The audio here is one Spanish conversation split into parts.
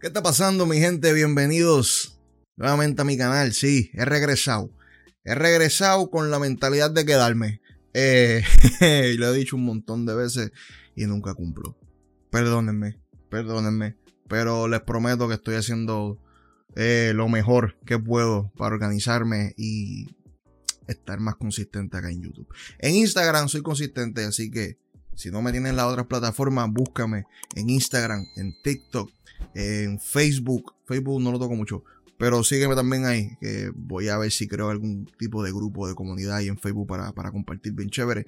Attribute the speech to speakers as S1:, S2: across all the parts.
S1: ¿Qué está pasando, mi gente? Bienvenidos nuevamente a mi canal. Sí, he regresado. He regresado con la mentalidad de quedarme. Eh, lo he dicho un montón de veces y nunca cumplo. Perdónenme, perdónenme. Pero les prometo que estoy haciendo eh, lo mejor que puedo para organizarme y estar más consistente acá en YouTube. En Instagram soy consistente, así que si no me tienen en las otras plataformas, búscame en Instagram, en TikTok, en Facebook. Facebook no lo toco mucho, pero sígueme también ahí, que voy a ver si creo algún tipo de grupo de comunidad ahí en Facebook para, compartir bien chévere.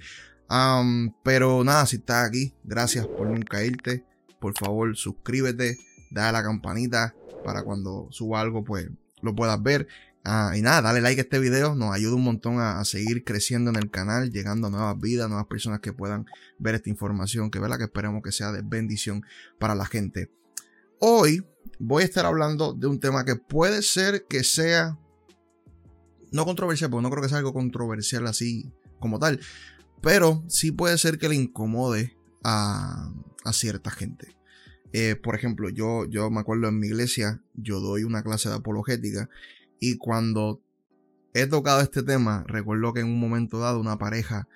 S1: pero nada, si estás aquí, gracias por nunca irte. Por favor, suscríbete, dale a la campanita para cuando suba algo, pues lo puedas ver. Ah, y nada, dale like a este video, nos ayuda un montón a, seguir creciendo en el canal, llegando a nuevas vidas, nuevas personas que puedan ver esta información, que que esperemos que sea de bendición para la gente. Hoy voy a estar hablando de un tema que puede ser que sea no controversial, porque no creo que sea algo controversial así como tal, pero sí puede ser que le incomode a, cierta gente. Eh, por ejemplo, yo, yo me acuerdo en mi iglesia, yo doy una clase de apologética y cuando he tocado este tema, recuerdo que en un momento dado una pareja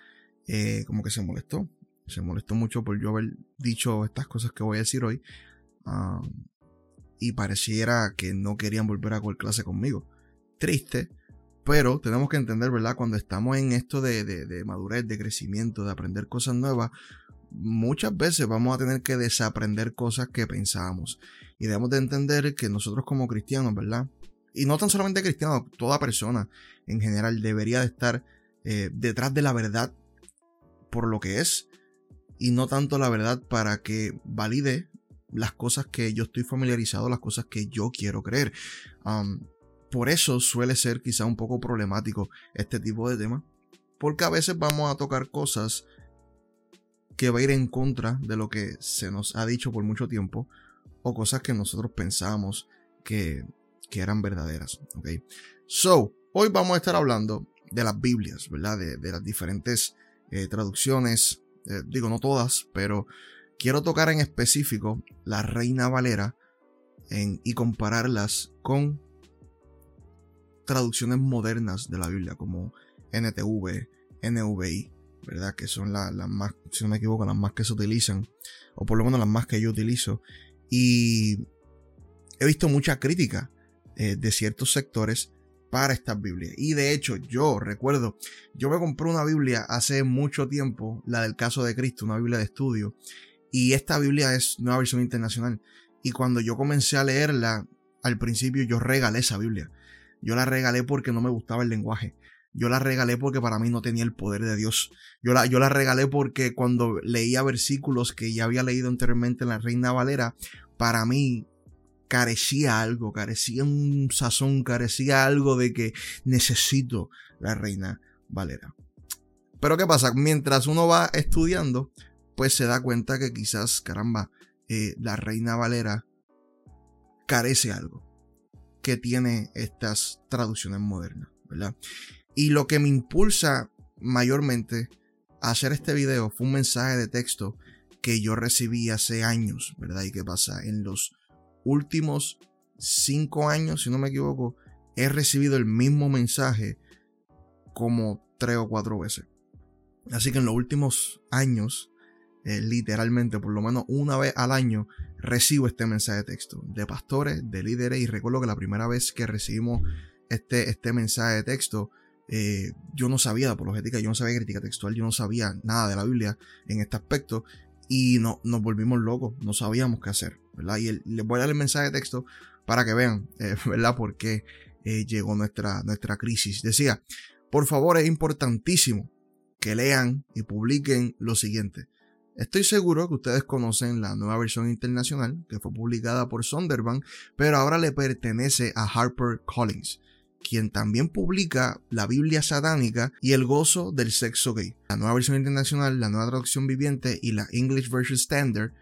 S1: eh, como que se molestó. Se molestó mucho por yo haber dicho estas cosas que voy a decir hoy. y pareciera que no querían volver a coger clase conmigo. Triste, pero tenemos que entender, ¿verdad? Cuando estamos en esto de, de madurez, de crecimiento, de aprender cosas nuevas, muchas veces vamos a tener que desaprender cosas que pensábamos. Y debemos de entender que nosotros como cristianos, ¿verdad? Y no tan solamente cristiano, toda persona en general debería de estar eh, detrás de la verdad por lo que es y no tanto la verdad para que valide las cosas que yo estoy familiarizado, las cosas que yo quiero creer. por eso suele ser quizá un poco problemático este tipo de tema, porque a veces vamos a tocar cosas que va a ir en contra de lo que se nos ha dicho por mucho tiempo o cosas que nosotros pensamos que que eran verdaderas. ¿ok? So, hoy vamos a estar hablando de las Biblias, ¿verdad? De, las diferentes eh, traducciones, eh, digo no todas, pero quiero tocar en específico la Reina Valera y compararlas con traducciones modernas de la Biblia como NTV, NVI, ¿verdad? Que son las más, si no me equivoco, las más que se utilizan, o por lo menos las más que yo utilizo. Y he visto mucha crítica eh, de ciertos sectores para estas Biblias. Y de hecho, yo recuerdo, yo me compré una Biblia hace mucho tiempo, la del caso de Cristo, una Biblia de estudio. Y esta Biblia es nueva versión internacional. Y cuando yo comencé a leerla, al principio yo regalé esa Biblia. Yo la regalé porque no me gustaba el lenguaje. Yo la regalé porque para mí no tenía el poder de Dios. Yo la, yo la regalé porque cuando leía versículos que ya había leído anteriormente en la Reina Valera, para mí carecía algo, carecía un sazón, carecía algo de que necesito la reina Valera. Pero ¿qué pasa? Mientras uno va estudiando, pues se da cuenta que quizás, caramba, eh, la reina Valera carece algo que tiene estas traducciones modernas, ¿verdad? Y lo que me impulsa mayormente a hacer este video fue un mensaje de texto que yo recibí hace años, ¿verdad? Y qué pasa en los últimos cinco años, si no me equivoco, he recibido el mismo mensaje como tres o cuatro veces. Así que en los últimos años, eh, literalmente, por lo menos una vez al año, recibo este mensaje de texto de pastores, de líderes. Y recuerdo que la primera vez que recibimos este, este mensaje de texto, eh, yo no sabía de apologética, yo no sabía crítica textual, yo no sabía nada de la Biblia en este aspecto y no, nos volvimos locos, no sabíamos qué hacer, ¿verdad? Y les voy a dar el mensaje de texto para que vean, eh, ¿verdad? Por qué eh, llegó nuestra, nuestra crisis. Decía, por favor, es importantísimo que lean y publiquen lo siguiente. Estoy seguro que ustedes conocen la nueva versión internacional que fue publicada por Sonderbank, pero ahora le pertenece a Harper Collins quien también publica la Biblia satánica y el gozo del sexo gay. La nueva versión internacional, la nueva traducción viviente y la English Version Standard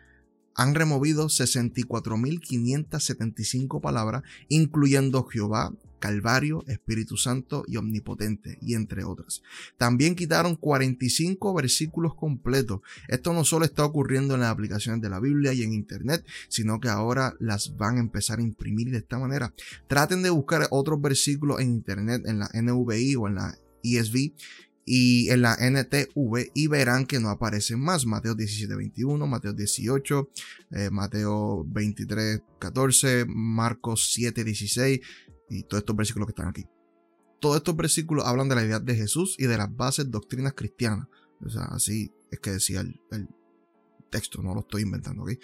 S1: han removido 64.575 palabras, incluyendo Jehová, Calvario, Espíritu Santo y Omnipotente, y entre otras. También quitaron 45 versículos completos. Esto no solo está ocurriendo en las aplicaciones de la Biblia y en Internet, sino que ahora las van a empezar a imprimir de esta manera. Traten de buscar otros versículos en Internet, en la NVI o en la ESV y en la NTV y verán que no aparecen más. Mateo 17, 21, Mateo 18, eh, Mateo 23, 14, Marcos 7, 16 y todos estos versículos que están aquí. Todos estos versículos hablan de la idea de Jesús y de las bases doctrinas cristianas. O sea, así es que decía el, texto, no lo estoy inventando, aquí.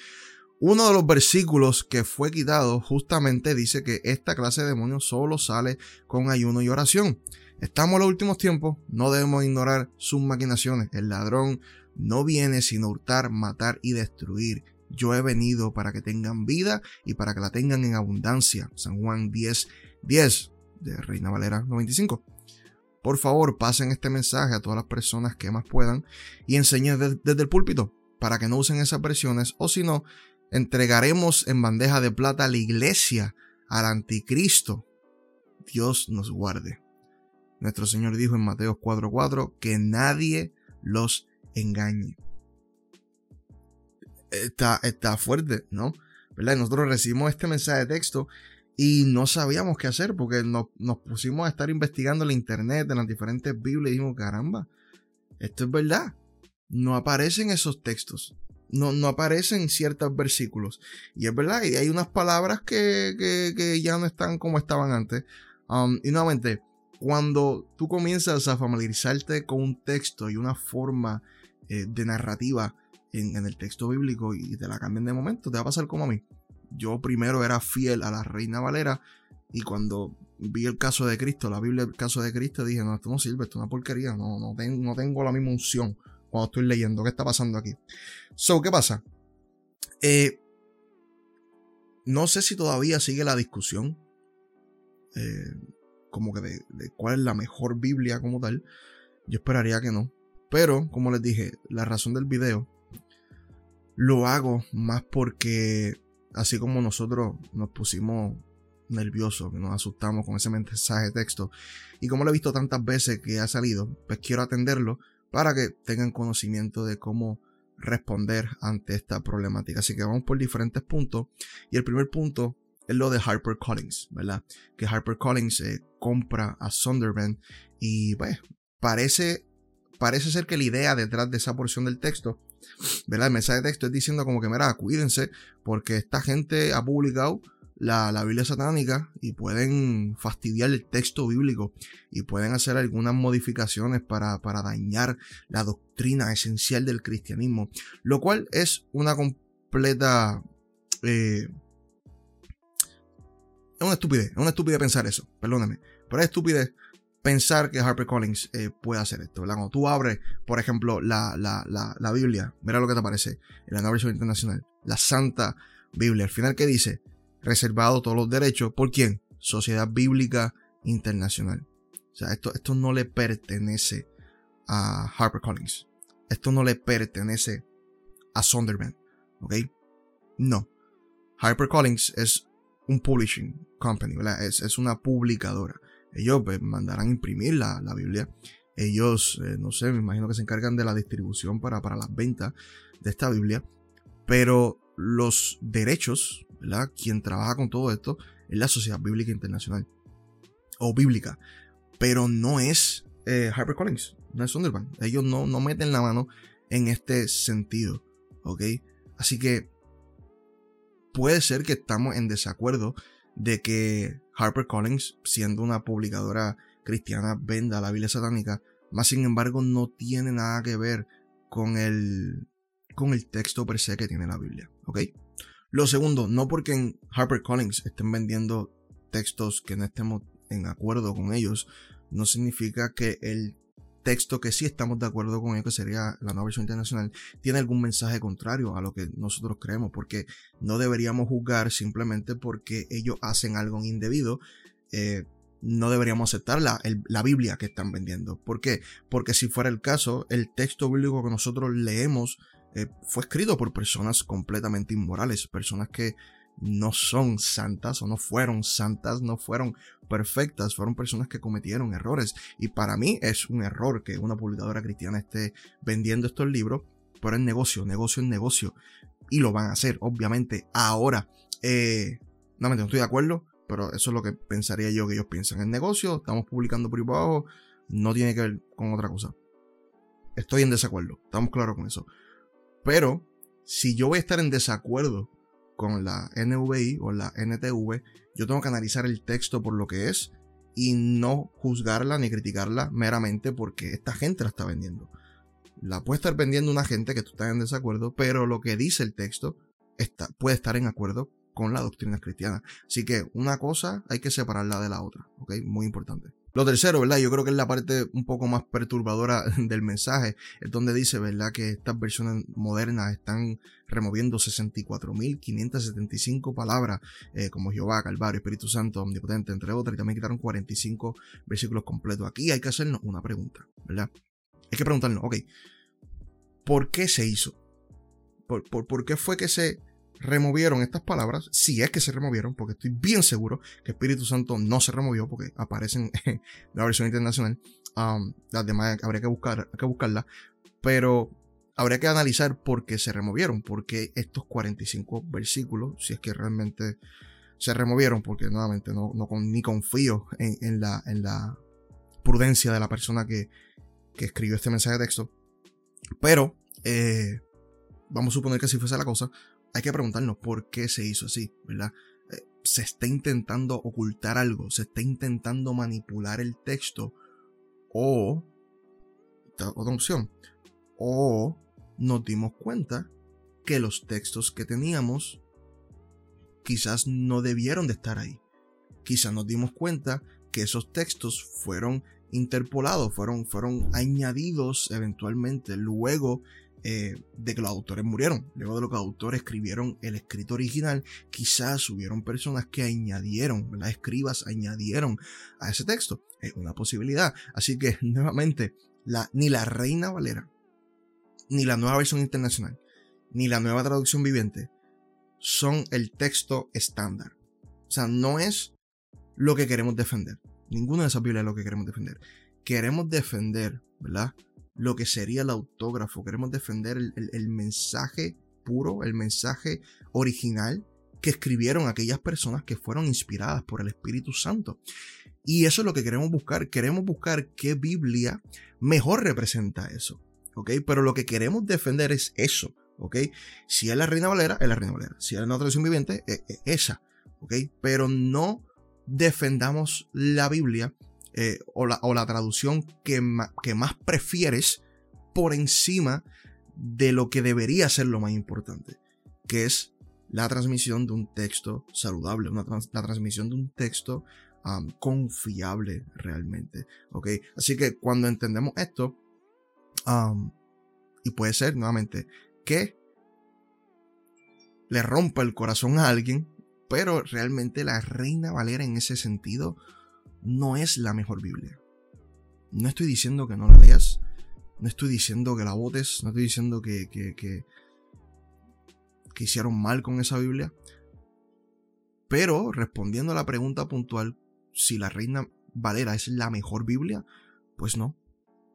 S1: Uno de los versículos que fue quitado justamente dice que esta clase de demonios solo sale con ayuno y oración. Estamos en los últimos tiempos, no debemos ignorar sus maquinaciones. El ladrón no viene sino hurtar, matar y destruir. Yo he venido para que tengan vida y para que la tengan en abundancia. San Juan 10, 10 de Reina Valera 95. Por favor, pasen este mensaje a todas las personas que más puedan y enseñen desde el púlpito para que no usen esas versiones o si no, entregaremos en bandeja de plata a la iglesia, al anticristo. Dios nos guarde. Nuestro Señor dijo en Mateo 4:4 que nadie los engañe. Está, está fuerte, ¿no? ¿Verdad? Nosotros recibimos este mensaje de texto y no sabíamos qué hacer porque nos, pusimos a estar investigando en la internet, en las diferentes Biblias y dijimos, caramba, esto es verdad. No aparecen esos textos. No, no, aparecen ciertos versículos. Y es verdad, y hay unas palabras que, que, ya no están como estaban antes. Um, y nuevamente, cuando tú comienzas a familiarizarte con un texto y una forma eh, de narrativa en, el texto bíblico y te la cambian de momento, te va a pasar como a mí. Yo primero era fiel a la Reina Valera y cuando vi el caso de Cristo, la Biblia el caso de Cristo, dije, no, esto no sirve, esto es una porquería, no, no, tengo, la misma unción cuando estoy leyendo. ¿Qué está pasando aquí? So, ¿qué pasa? Eh, no sé si todavía sigue la discusión. Eh, como que de, cuál es la mejor Biblia como tal. Yo esperaría que no. Pero, como les dije, la razón del video lo hago más porque así como nosotros nos pusimos nerviosos, que nos asustamos con ese mensaje de texto, y como lo he visto tantas veces que ha salido, pues quiero atenderlo para que tengan conocimiento de cómo responder ante esta problemática. Así que vamos por diferentes puntos. Y el primer punto es lo de HarperCollins, ¿verdad? Que HarperCollins eh, compra a Sunderland y pues parece, parece ser que la idea detrás de esa porción del texto, ¿verdad? El mensaje de texto es diciendo como que, mira, cuídense porque esta gente ha publicado la, la, Biblia satánica y pueden fastidiar el texto bíblico y pueden hacer algunas modificaciones para, para dañar la doctrina esencial del cristianismo, lo cual es una completa... Eh, es una estupidez, es una estupidez pensar eso, perdóname. Pero es estupidez pensar que HarperCollins eh, puede hacer esto, ¿verdad? Cuando tú abres, por ejemplo, la, la, la, Biblia, mira lo que te aparece en la nueva internacional, la Santa Biblia. Al final, ¿qué dice? Reservado todos los derechos. ¿Por quién? Sociedad Bíblica Internacional. O sea, esto, esto no le pertenece a HarperCollins. Esto no le pertenece a Sonderman. ¿Ok? No. HarperCollins es un publishing company, ¿verdad? Es, una publicadora. Ellos pues, mandarán imprimir la, Biblia. Ellos, eh, no sé, me imagino que se encargan de la distribución para, para las ventas de esta Biblia. Pero los derechos, ¿verdad? Quien trabaja con todo esto es la Sociedad Bíblica Internacional. O bíblica. Pero no es eh, HarperCollins, no es Sunderland. Ellos no, no meten la mano en este sentido. ¿Ok? Así que puede ser que estamos en desacuerdo de que HarperCollins, siendo una publicadora cristiana, venda la Biblia satánica, más sin embargo no tiene nada que ver con el, con el texto per se que tiene la Biblia, ¿ok? Lo segundo, no porque en HarperCollins estén vendiendo textos que no estemos en acuerdo con ellos, no significa que el texto que sí estamos de acuerdo con ello, que sería la nueva versión internacional, tiene algún mensaje contrario a lo que nosotros creemos, porque no deberíamos juzgar simplemente porque ellos hacen algo indebido. Eh, no deberíamos aceptar la, la, Biblia que están vendiendo. ¿Por qué? Porque si fuera el caso, el texto bíblico que nosotros leemos eh, fue escrito por personas completamente inmorales, personas que no son santas o no fueron santas, no fueron perfectas, fueron personas que cometieron errores. Y para mí es un error que una publicadora cristiana esté vendiendo estos libros, pero es negocio, negocio es negocio. Y lo van a hacer, obviamente. Ahora, eh, no, no estoy de acuerdo, pero eso es lo que pensaría yo que ellos piensan. En negocio, estamos publicando por abajo, no tiene que ver con otra cosa. Estoy en desacuerdo, estamos claros con eso. Pero, si yo voy a estar en desacuerdo con la NVI o la NTV, yo tengo que analizar el texto por lo que es y no juzgarla ni criticarla meramente porque esta gente la está vendiendo. La puede estar vendiendo una gente que tú estás en desacuerdo, pero lo que dice el texto puede estar en acuerdo con la doctrina cristiana. Así que una cosa hay que separarla de la otra, ¿ok? Muy importante. Lo tercero, ¿verdad? Yo creo que es la parte un poco más perturbadora del mensaje, es donde dice, ¿verdad? Que estas versiones modernas están removiendo 64.575 palabras, eh, como Jehová, Calvario, Espíritu Santo, Omnipotente, entre otras, y también quitaron 45 versículos completos. Aquí hay que hacernos una pregunta, ¿verdad? Hay que preguntarnos, ok, ¿por qué se hizo? ¿Por, por qué fue que se removieron estas palabras, si es que se removieron, porque estoy bien seguro que Espíritu Santo no se removió porque aparecen en la versión internacional. Um, las demás habría que, buscar, que buscarlas, pero habría que analizar por qué se removieron, porque estos 45 versículos, si es que realmente se removieron, porque nuevamente no, no ni confío en, la, en la prudencia de la persona que, que escribió este mensaje de texto, pero eh, vamos a suponer que así fuese la cosa, hay que preguntarnos por qué se hizo así, ¿verdad? Eh, se está intentando ocultar algo, se está intentando manipular el texto o, otra opción, o nos dimos cuenta que los textos que teníamos quizás no debieron de estar ahí. Quizás nos dimos cuenta que esos textos fueron interpolados, fueron, fueron añadidos eventualmente luego eh, de que los autores murieron. Luego de lo que los autores escribieron el escrito original, quizás hubieron personas que añadieron, las escribas añadieron a ese texto. Es una posibilidad. Así que, nuevamente, ni la Reina Valera, ni la nueva versión internacional, ni la nueva traducción viviente son el texto estándar. O sea, no es lo que queremos defender. Ninguna de esas Biblias es lo que queremos defender. Queremos defender, ¿verdad? Lo que sería el autógrafo, queremos defender el, mensaje puro, el mensaje original que escribieron aquellas personas que fueron inspiradas por el Espíritu Santo. Y eso es lo que queremos buscar. Queremos buscar qué Biblia mejor representa eso. ¿Ok? Pero lo que queremos defender es eso. ¿Ok? Si es la Reina Valera, es la Reina Valera. Si es la tradición viviente, es esa. ¿Ok? Pero no defendamos la Biblia eh, o, la, traducción que, que más prefieres por encima de lo que debería ser lo más importante, que es la transmisión de un texto saludable, la transmisión de un texto confiable realmente. Así que cuando entendemos esto, y puede ser nuevamente que le rompa el corazón a alguien, pero realmente la Reina Valera en ese sentido no es la mejor Biblia. No estoy diciendo que no la leas, no estoy diciendo que la votes, no estoy diciendo que, que, que, hicieron mal con esa Biblia. Pero respondiendo a la pregunta puntual, si la Reina Valera es la mejor Biblia, pues no,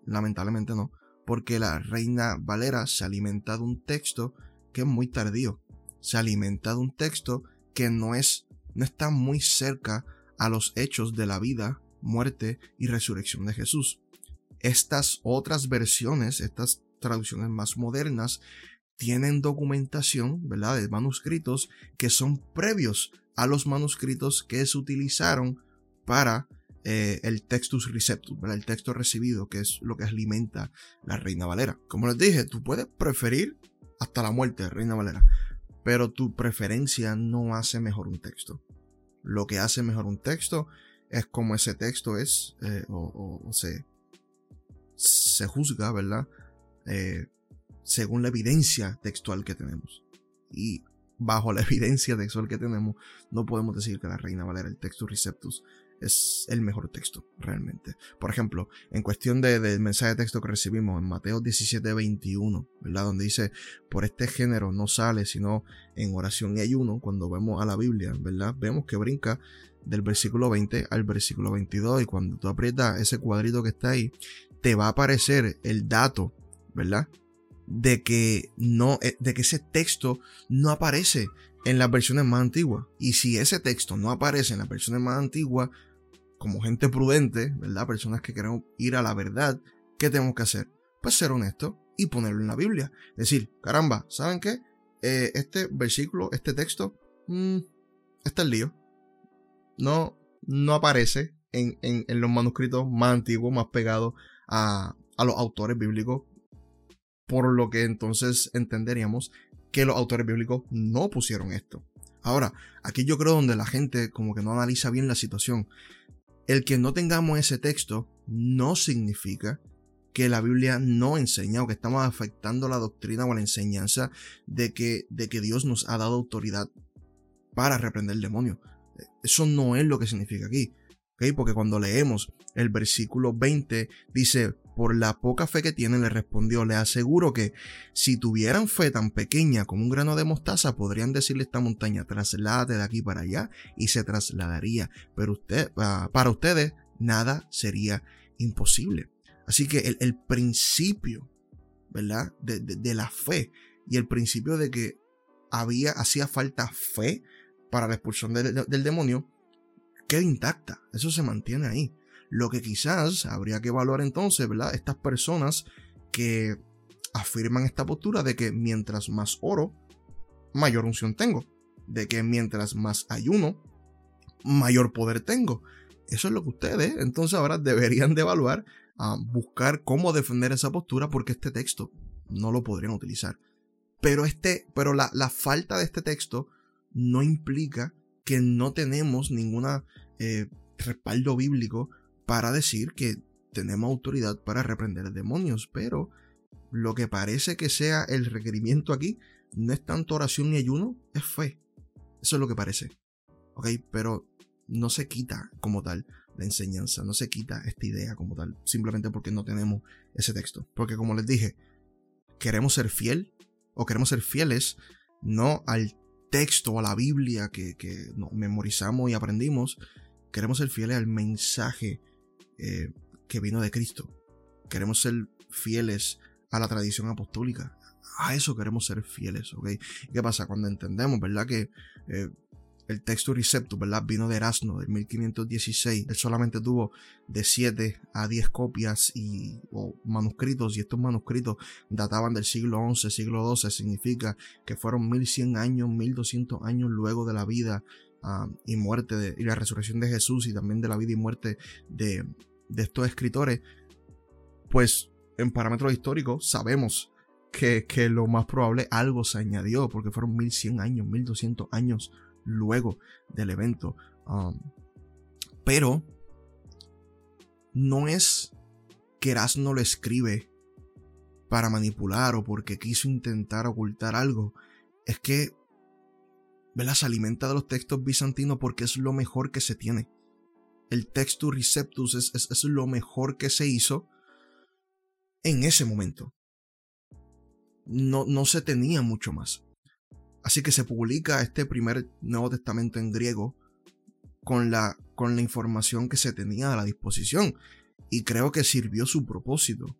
S1: lamentablemente no, porque la Reina Valera se alimenta de un texto que es muy tardío, se alimenta de un texto que no es, no está muy cerca a los hechos de la vida, muerte y resurrección de Jesús. Estas otras versiones, estas traducciones más modernas, tienen documentación, ¿verdad?, de manuscritos que son previos a los manuscritos que se utilizaron para eh, el textus receptus, el texto recibido, que es lo que alimenta la Reina Valera. Como les dije, tú puedes preferir hasta la muerte de Reina Valera, pero tu preferencia no hace mejor un texto lo que hace mejor un texto es como ese texto es eh, o, se, se juzga, ¿verdad? Eh, según la evidencia textual que tenemos. Y bajo la evidencia textual que tenemos, no podemos decir que la Reina Valera, el texto Receptus, es el mejor texto, realmente. Por ejemplo, en cuestión del mensaje de texto que recibimos en Mateo 17, 21, ¿verdad? Donde dice, por este género no sale sino en oración y ayuno, cuando vemos a la Biblia, ¿verdad? Vemos que brinca del versículo 20 al versículo 22 y cuando tú aprietas ese cuadrito que está ahí, te va a aparecer el dato, ¿verdad? De que no, eh, de que ese texto no aparece en las versiones más antiguas. Y si ese texto no aparece en las versiones más antiguas, como gente prudente, ¿verdad? Personas que queremos ir a la verdad, ¿qué tenemos que hacer? Pues ser honesto y ponerlo en la Biblia. Decir, caramba, ¿saben qué? Eh, este versículo, este texto, mmm, está el lío. No, no aparece en, los manuscritos más antiguos, más pegados a, a los autores bíblicos. Por lo que entonces entenderíamos que los autores bíblicos no pusieron esto. Ahora, aquí yo creo donde la gente como que no analiza bien la situación. El que no tengamos ese texto no significa que la Biblia no enseña o que estamos afectando la doctrina o la enseñanza de que, de que Dios nos ha dado autoridad para reprender el demonio. Eso no es lo que significa aquí. Porque cuando leemos el versículo 20 dice, por la poca fe que tienen, le respondió, le aseguro que si tuvieran fe tan pequeña como un grano de mostaza, podrían decirle a esta montaña, trasládate de aquí para allá y se trasladaría. Pero usted, ah, para ustedes, nada sería imposible. Así que el, principio, ¿verdad? De, la fe y el principio de que había, hacía falta fe para la expulsión del demonio, queda intacta. Eso se mantiene ahí. Lo que quizás habría que evaluar entonces, ¿verdad? Estas personas que afirman esta postura de que mientras más oro, mayor unción tengo. De que mientras más ayuno, mayor poder tengo. Eso es lo que ustedes entonces ahora deberían de evaluar, a buscar cómo defender esa postura porque este texto no lo podrían utilizar. Pero, este, pero la, falta de este texto no implica que no tenemos ninguna eh, respaldo bíblico para decir que tenemos autoridad para reprender demonios, pero lo que parece que sea el requerimiento aquí no es tanto oración ni ayuno, es fe. Eso es lo que parece. ¿Ok? Pero no se quita como tal la enseñanza, no se quita esta idea como tal, simplemente porque no tenemos ese texto. Porque como les dije, queremos ser fiel o queremos ser fieles no al texto, a la Biblia que, que memorizamos y aprendimos, queremos ser fieles al mensaje eh, que vino de Cristo. Queremos ser fieles a la tradición apostólica. A eso queremos ser fieles, ¿ok? ¿Qué pasa? Cuando entendemos, ¿verdad? Que eh, el texto Receptus, ¿verdad? Vino de Erasmo del 1516. Él solamente tuvo de 7 a 10 copias y, o manuscritos, y estos manuscritos databan del siglo XI, siglo XII. Significa que fueron 1100 años, 1200 años luego de la vida Y muerte de, y la resurrección de Jesús y también de la vida y muerte de, estos escritores, pues en parámetros históricos sabemos que, lo más probable algo se añadió, porque fueron 1100 años, 1200 años luego del evento. Pero no es que Erasmo lo escribe para manipular o porque quiso intentar ocultar algo. Es que se alimenta de los textos bizantinos porque es lo mejor que se tiene. El Textus Receptus es, es, lo mejor que se hizo en ese momento. No, no se tenía mucho más. Así que se publica este primer Nuevo Testamento en griego con la, con la información que se tenía a la disposición. Y creo que sirvió su propósito.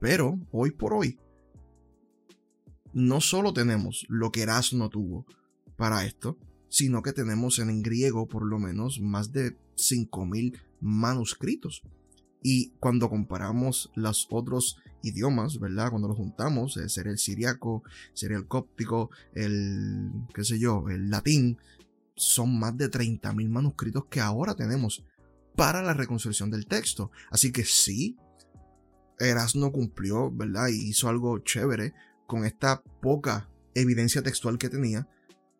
S1: Pero hoy por hoy, no solo tenemos lo que Erasmo tuvo, para esto, sino que tenemos en griego por lo menos más de 5.000 manuscritos. Y cuando comparamos los otros idiomas, ¿verdad? Cuando los juntamos, eh, sería el siriaco, sería el cóptico, el, qué sé yo, el latín, son más de 30.000 manuscritos que ahora tenemos para la reconstrucción del texto. Así que sí, Erasmo cumplió, ¿verdad? Y hizo algo chévere con esta poca evidencia textual que tenía,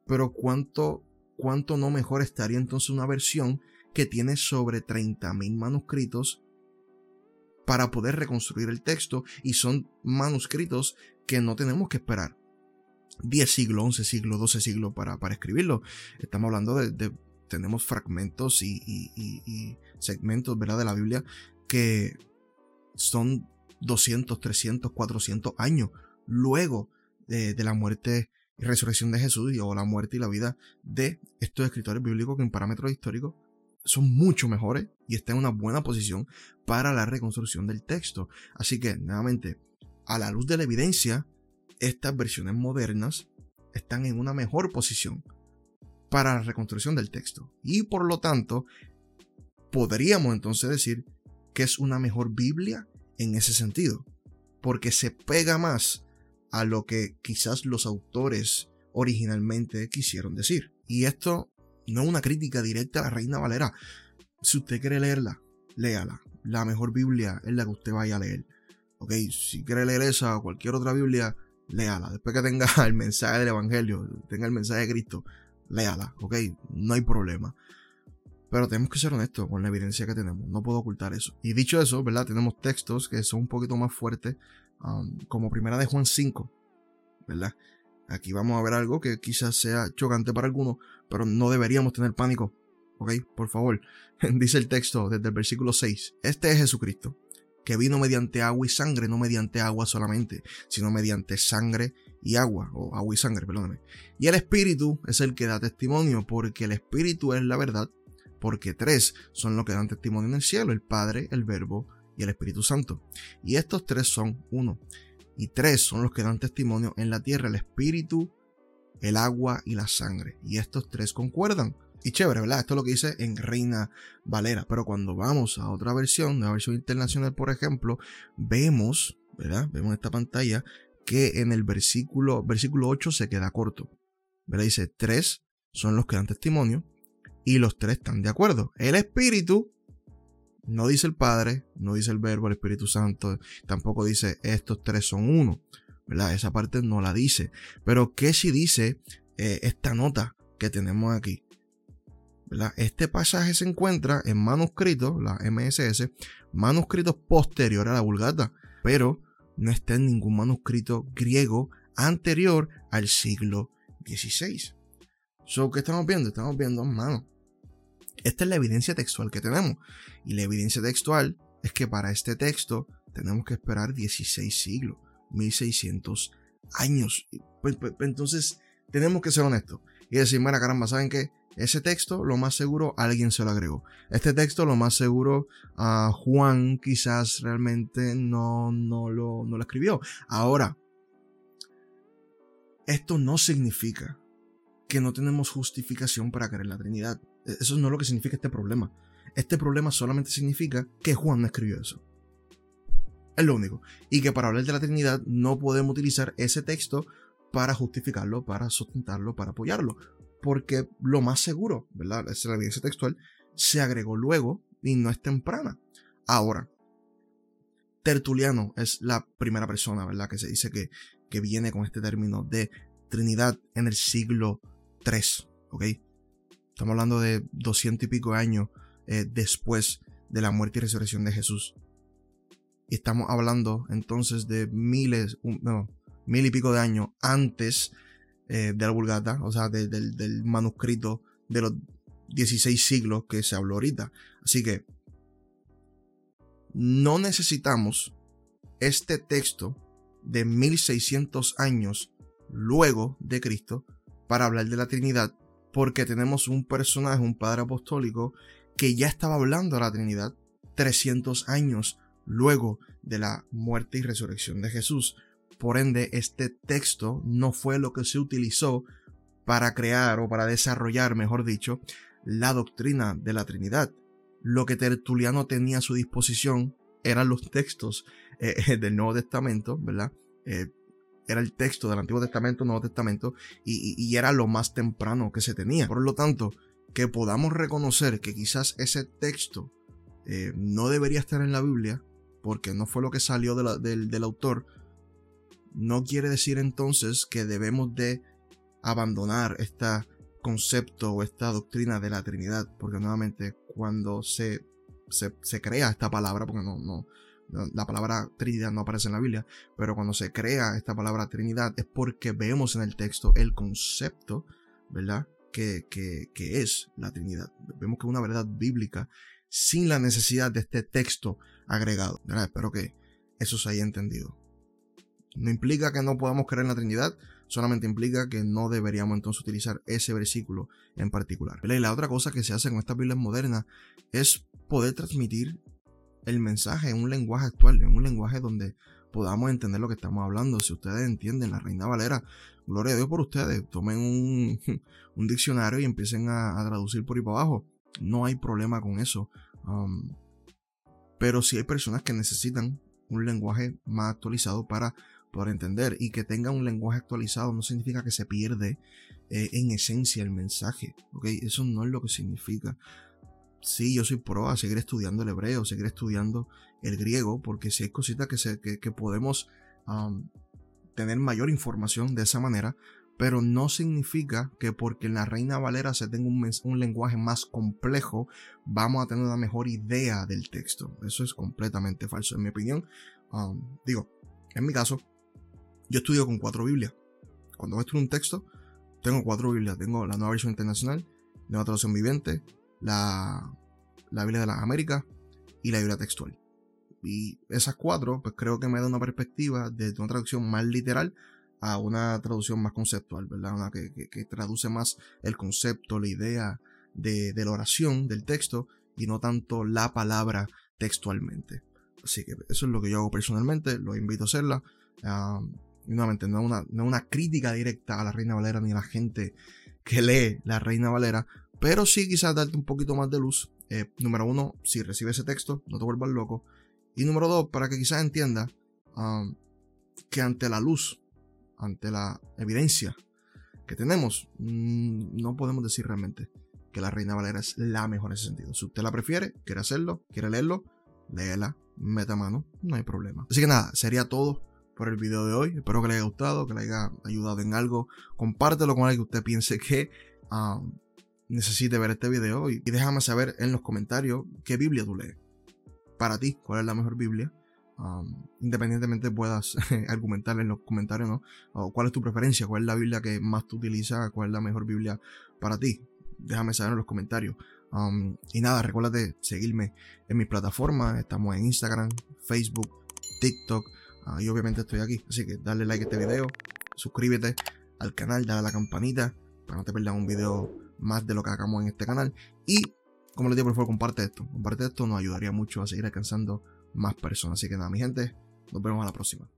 S1: pero cuánto, cuánto no mejor estaría entonces una versión que tiene sobre 30.000 manuscritos para poder reconstruir el texto y son manuscritos que no tenemos que esperar 10 siglos, 11 siglos, 12 siglos para, para escribirlo. Estamos hablando de, tenemos fragmentos y, y, segmentos, ¿verdad? De la Biblia que son 200, 300, 400 años luego de, la muerte y resurrección de Jesús o la muerte y la vida de estos escritores bíblicos que en parámetros históricos son mucho mejores y están en una buena posición para la reconstrucción del texto. Así que, nuevamente, a la luz de la evidencia, estas versiones modernas están en una mejor posición para la reconstrucción del texto. Y por lo tanto, podríamos entonces decir que es una mejor Biblia en ese sentido, porque se pega más a lo que quizás los autores originalmente quisieron decir. Y esto no es una crítica directa a la Reina Valera. Si usted quiere leerla, léala. La mejor Biblia es la que usted vaya a leer. Ok, si quiere leer esa o cualquier otra Biblia, léala. Después que tenga el mensaje del Evangelio, tenga el mensaje de Cristo, léala. Ok, no hay problema. Pero tenemos que ser honestos con la evidencia que tenemos. No puedo ocultar eso. Y dicho eso, ¿verdad? Tenemos textos que son un poquito más fuertes, um, como primera de Juan 5, ¿verdad? Aquí vamos a ver algo que quizás sea chocante para algunos, pero no deberíamos tener pánico. ¿Ok? Por favor. Dice el texto desde el versículo 6. Este es Jesucristo, que vino mediante agua y sangre, no mediante agua solamente, sino mediante sangre y agua, o agua y sangre, perdóname. Y el Espíritu es el que da testimonio, porque el Espíritu es la verdad porque tres son los que dan testimonio en el cielo, el Padre, el Verbo y el Espíritu Santo. Y estos tres son uno. Y tres son los que dan testimonio en la tierra, el Espíritu, el agua y la sangre. Y estos tres concuerdan. Y chévere, ¿verdad? Esto es lo que dice en Reina Valera. Pero cuando vamos a otra versión, la versión internacional, por ejemplo, vemos, ¿verdad? Vemos en esta pantalla que en el versículo, versículo 8 se queda corto. ¿Verdad? Dice, tres son los que dan testimonio y los tres están de acuerdo. El Espíritu no dice el Padre, no dice el Verbo, el Espíritu Santo, tampoco dice estos tres son uno, ¿verdad? Esa parte no la dice. Pero ¿qué si dice eh, esta nota que tenemos aquí? ¿verdad? Este pasaje se encuentra en manuscritos, la MSS, manuscritos posteriores a la Vulgata, pero no está en ningún manuscrito griego anterior al siglo XVI. So, ¿Qué estamos viendo? Estamos viendo, mano, esta es la evidencia textual que tenemos. Y la evidencia textual es que para este texto tenemos que esperar 16 siglos, 1600 años. Pues, pues, entonces, tenemos que ser honestos y decir, mira, caramba, ¿saben qué? Ese texto, lo más seguro, alguien se lo agregó. Este texto, lo más seguro, a Juan quizás realmente no, no, lo, no lo escribió. Ahora, esto no significa que no tenemos justificación para creer en la Trinidad. Eso no es lo que significa este problema. Este problema solamente significa que Juan no escribió eso. Es lo único. Y que para hablar de la Trinidad no podemos utilizar ese texto para justificarlo, para sustentarlo, para apoyarlo. Porque lo más seguro, ¿verdad? Es la evidencia textual, se agregó luego y no es temprana. Ahora, Tertuliano es la primera persona, ¿verdad? Que se dice que, que viene con este término de Trinidad en el siglo III, ¿ok? Estamos hablando de doscientos y pico años eh, después de la muerte y resurrección de Jesús. Y estamos hablando entonces de miles, mil y pico de años antes eh, de la Vulgata, o sea, del manuscrito de los 16 siglos que se habló ahorita. Así que no necesitamos este texto de 1600 años luego de Cristo para hablar de la Trinidad porque tenemos un personaje, un padre apostólico, que ya estaba hablando de la Trinidad 300 años luego de la muerte y resurrección de Jesús. Por ende, este texto no fue lo que se utilizó para crear o para desarrollar, mejor dicho, la doctrina de la Trinidad. Lo que Tertuliano tenía a su disposición eran los textos eh, del Nuevo Testamento, ¿verdad? Eh, era el texto del Antiguo Testamento, Nuevo Testamento, y, era lo más temprano que se tenía. Por lo tanto, que podamos reconocer que quizás ese texto eh, no debería estar en la Biblia, porque no fue lo que salió del, del autor, no quiere decir entonces que debemos de abandonar este concepto o esta doctrina de la Trinidad, porque nuevamente cuando se, se, se crea esta palabra, porque no, no, la palabra Trinidad no aparece en la Biblia, pero cuando se crea esta palabra Trinidad es porque vemos en el texto el concepto, ¿verdad? Que, que, es la Trinidad. Vemos que es una verdad bíblica sin la necesidad de este texto agregado. Espero que eso se haya entendido. No implica que no podamos creer en la Trinidad, solamente implica que no deberíamos entonces utilizar ese versículo en particular. Y la otra cosa que se hace con estas Biblias modernas es poder transmitir el mensaje en un lenguaje actual, en un lenguaje donde podamos entender lo que estamos hablando. Si ustedes entienden la Reina Valera, gloria a Dios por ustedes. Tomen un, diccionario y empiecen a, traducir por ahí para abajo. No hay problema con eso. Um, pero si hay personas que necesitan un lenguaje más actualizado para poder entender. Y que tenga un lenguaje actualizado no significa que se pierde eh, en esencia el mensaje. Eso no es lo que significa. Sí, yo soy pro a seguir estudiando el hebreo, seguir estudiando el griego, porque si hay cositas que, que, podemos tener mayor información de esa manera, pero no significa que porque en la Reina Valera se tenga un, un, lenguaje más complejo, vamos a tener una mejor idea del texto. Eso es completamente falso, en mi opinión. digo, en mi caso, yo estudio con cuatro Biblias. Cuando estudio un texto, tengo cuatro Biblias. Tengo la nueva versión internacional, nueva traducción viviente, la, la Biblia de las Américas y la Biblia textual. Y esas cuatro, pues creo que me da una perspectiva de una traducción más literal a una traducción más conceptual, ¿verdad? Una que, traduce más el concepto, la idea de, la oración, del texto, y no tanto la palabra textualmente. Así que eso es lo que yo hago personalmente, lo invito a hacerla. y nuevamente, no es una, no una crítica directa a la Reina Valera ni a la gente que lee la Reina Valera, pero sí quizás darte un poquito más de luz. Eh, número uno, si recibes ese texto, no te vuelvas loco. Y número dos, para que quizás entienda que ante la luz ante la evidencia que tenemos, mm, no podemos decir realmente que la Reina Valera es la mejor en ese sentido. Si usted la prefiere, quiere hacerlo, quiere leerlo, léela, meta mano, no hay problema. Así que nada, sería todo por el video de hoy. Espero que le haya gustado, que le haya ayudado en algo. Compártelo con alguien que usted piense que ah, necesite ver este video y déjame saber en los comentarios qué Biblia tú lees. Para ti, ¿cuál es la mejor Biblia? independientemente puedas argumentar en los comentarios, ¿no? O cuál es tu preferencia, cuál es la Biblia que más tú utilizas, cuál es la mejor Biblia para ti. Déjame saber en los comentarios. y nada, recuérdate seguirme en mis plataformas. Estamos en Instagram, Facebook, TikTok. Ah, y obviamente estoy aquí. Así que dale like a este video, suscríbete al canal, dale a la campanita para no te pierdas un video más de lo que hagamos en este canal. Y como les digo, por favor, comparte esto. Comparte esto, nos ayudaría mucho a seguir alcanzando más personas. Así que nada, mi gente, nos vemos a la próxima.